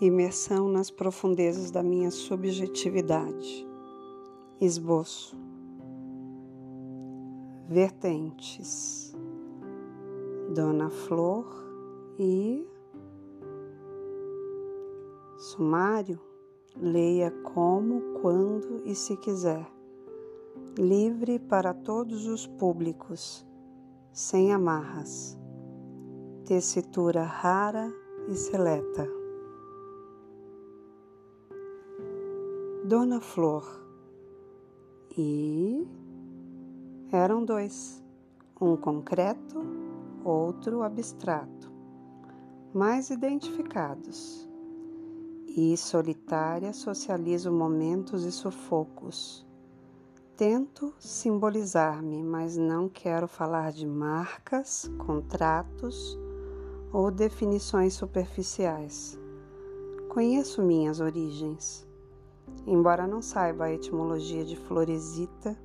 Imersão nas profundezas da minha subjetividade. Esboço. Vertentes. Dona Flor e. Sumário. Leia como, quando e se quiser. Livre para todos os públicos, sem amarras. Tessitura rara e seleta. Dona Flor. E eram dois, um concreto, outro abstrato, mais identificados. E solitária socializo momentos e sufocos. Tento simbolizar-me, mas não quero falar de marcas, contratos ou definições superficiais. Conheço minhas origens embora não saiba a etimologia de floresita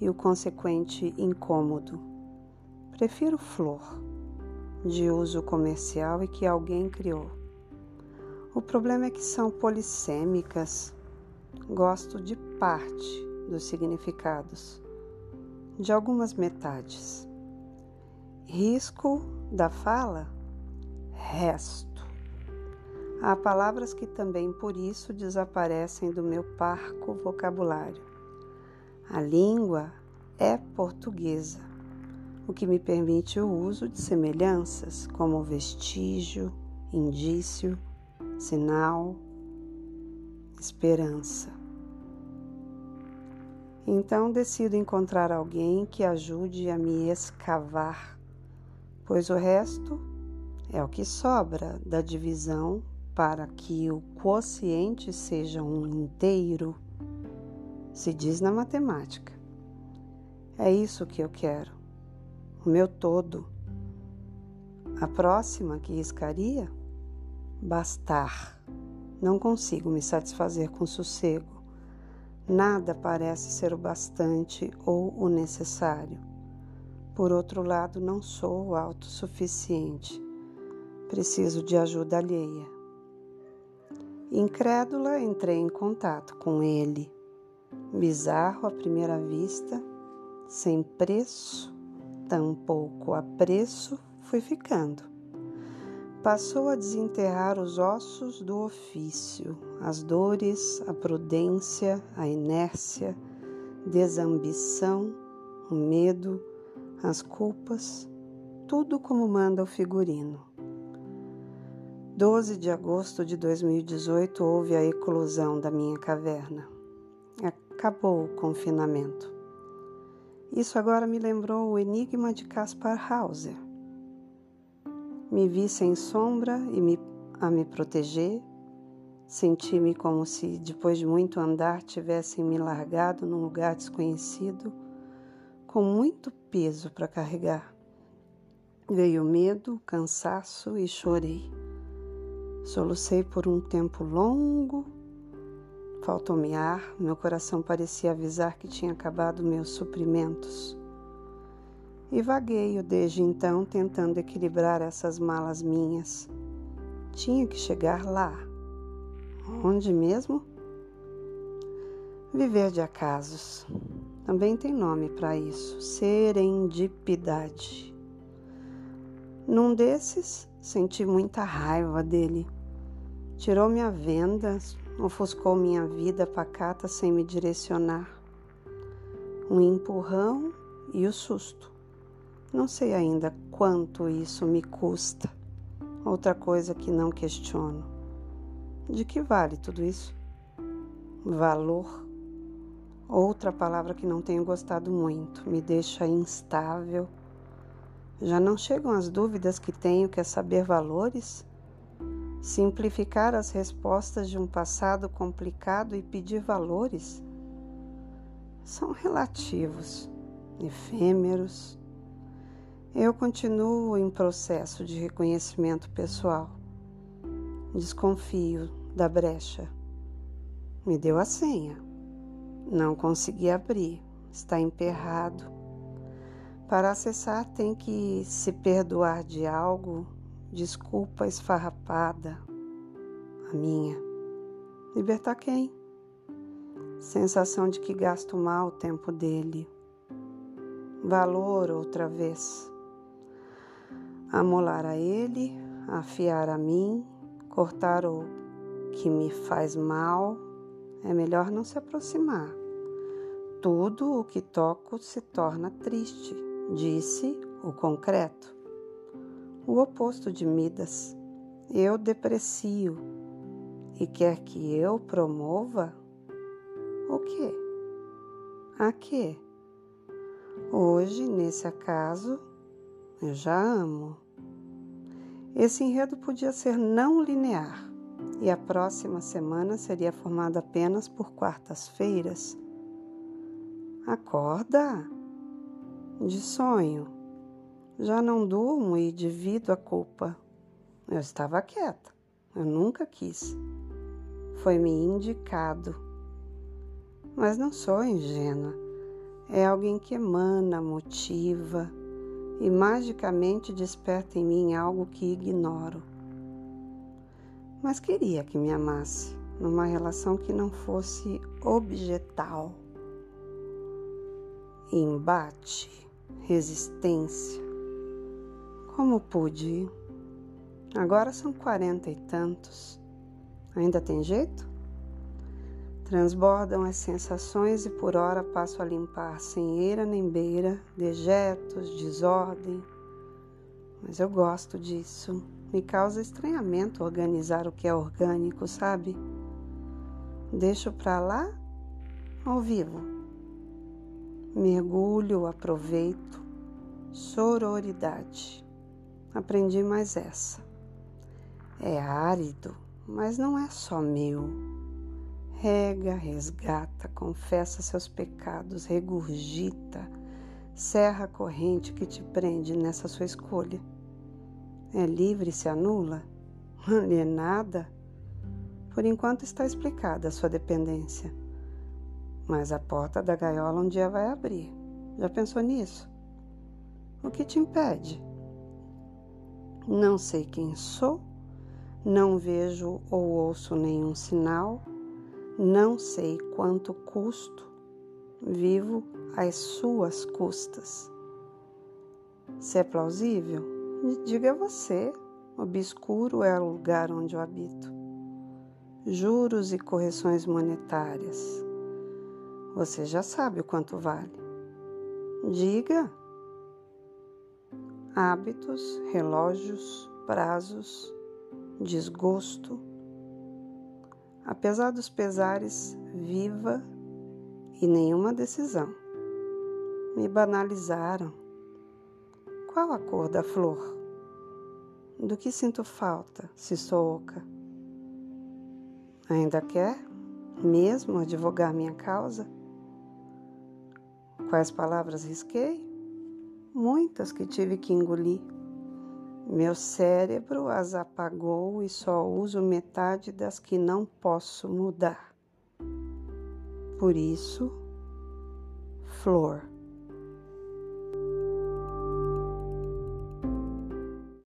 e o consequente incômodo. Prefiro flor, de uso comercial e que alguém criou. O problema é que são polissêmicas. Gosto de parte dos significados, de algumas metades. Risco da fala? Resto. Há palavras que também por isso desaparecem do meu parco vocabulário. A língua é portuguesa, o que me permite o uso de semelhanças como vestígio, indício, sinal, esperança. Então decido encontrar alguém que ajude a me escavar, pois o resto é o que sobra da divisão para que o quociente seja um inteiro, se diz na matemática. É isso que eu quero, o meu todo. A próxima que riscaria? Bastar. Não consigo me satisfazer com sossego. Nada parece ser o bastante ou o necessário. Por outro lado, não sou autossuficiente. Preciso de ajuda alheia. Incrédula, entrei em contato com ele. Bizarro à primeira vista, sem preço, tampouco apreço, fui ficando. Passou a desenterrar os ossos do ofício, as dores, a prudência, a inércia, desambição, o medo, as culpas, tudo como manda o figurino. 12 de agosto de 2018 houve a eclosão da minha caverna. Acabou o confinamento. Isso agora me lembrou o enigma de Caspar Hauser. Me vi sem sombra e me, a me proteger. Senti-me como se, depois de muito andar, tivessem me largado num lugar desconhecido, com muito peso para carregar. Veio medo, cansaço e chorei. Solucei por um tempo longo. Faltou-me ar, meu coração parecia avisar que tinha acabado meus suprimentos. E vagueio desde então tentando equilibrar essas malas minhas. Tinha que chegar lá. Onde mesmo? Viver de acasos. Também tem nome para isso: serendipidade. Num desses, senti muita raiva dele. Tirou minha venda, ofuscou minha vida pacata sem me direcionar. Um empurrão e o susto. Não sei ainda quanto isso me custa. Outra coisa que não questiono. De que vale tudo isso? Valor. Outra palavra que não tenho gostado muito, me deixa instável já não chegam as dúvidas que tenho que é saber valores? Simplificar as respostas de um passado complicado e pedir valores? São relativos, efêmeros. Eu continuo em processo de reconhecimento pessoal. Desconfio da brecha. Me deu a senha. Não consegui abrir. Está emperrado para acessar, tem que se perdoar de algo, desculpa esfarrapada, a minha. Libertar quem? Sensação de que gasto mal o tempo dele. Valor outra vez. Amolar a ele, afiar a mim, cortar o que me faz mal, é melhor não se aproximar. Tudo o que toco se torna triste, disse o concreto. O oposto de Midas. Eu deprecio e quer que eu promova o quê? A quê? Hoje, nesse acaso, eu já amo. Esse enredo podia ser não linear e a próxima semana seria formada apenas por quartas-feiras. Acorda! De sonho. Já não durmo e divido a culpa. Eu estava quieta. Eu nunca quis. Foi-me indicado. Mas não sou ingênua. É alguém que emana, motiva e magicamente desperta em mim algo que ignoro mas queria que me amasse numa relação que não fosse objetal. Embate, resistência. Como pude? Agora são quarenta e tantos. Ainda tem jeito? Transbordam as sensações e por hora passo a limpar sem eira nem beira, dejetos, desordem. Mas eu gosto disso. Me causa estranhamento organizar o que é orgânico, sabe? Deixo para lá ao vivo. Mergulho, aproveito. Sororidade. Aprendi mais essa. É árido, mas não é só meu. Rega, resgata, confessa seus pecados, regurgita, serra a corrente que te prende nessa sua escolha é livre se anula? Alienada? Por enquanto está explicada a sua dependência. Mas a porta da gaiola um dia vai abrir. Já pensou nisso? O que te impede? Não sei quem sou, não vejo ou ouço nenhum sinal, não sei quanto custo, vivo às suas custas. Se é plausível, Diga você, obscuro é o lugar onde eu habito. Juros e correções monetárias. Você já sabe o quanto vale. Diga. Hábitos, relógios, prazos, desgosto. Apesar dos pesares, viva e nenhuma decisão. Me banalizaram qual a cor da flor? Do que sinto falta se sou oca? Ainda quer mesmo advogar minha causa? Quais palavras risquei? Muitas que tive que engolir. Meu cérebro as apagou e só uso metade das que não posso mudar. Por isso, flor.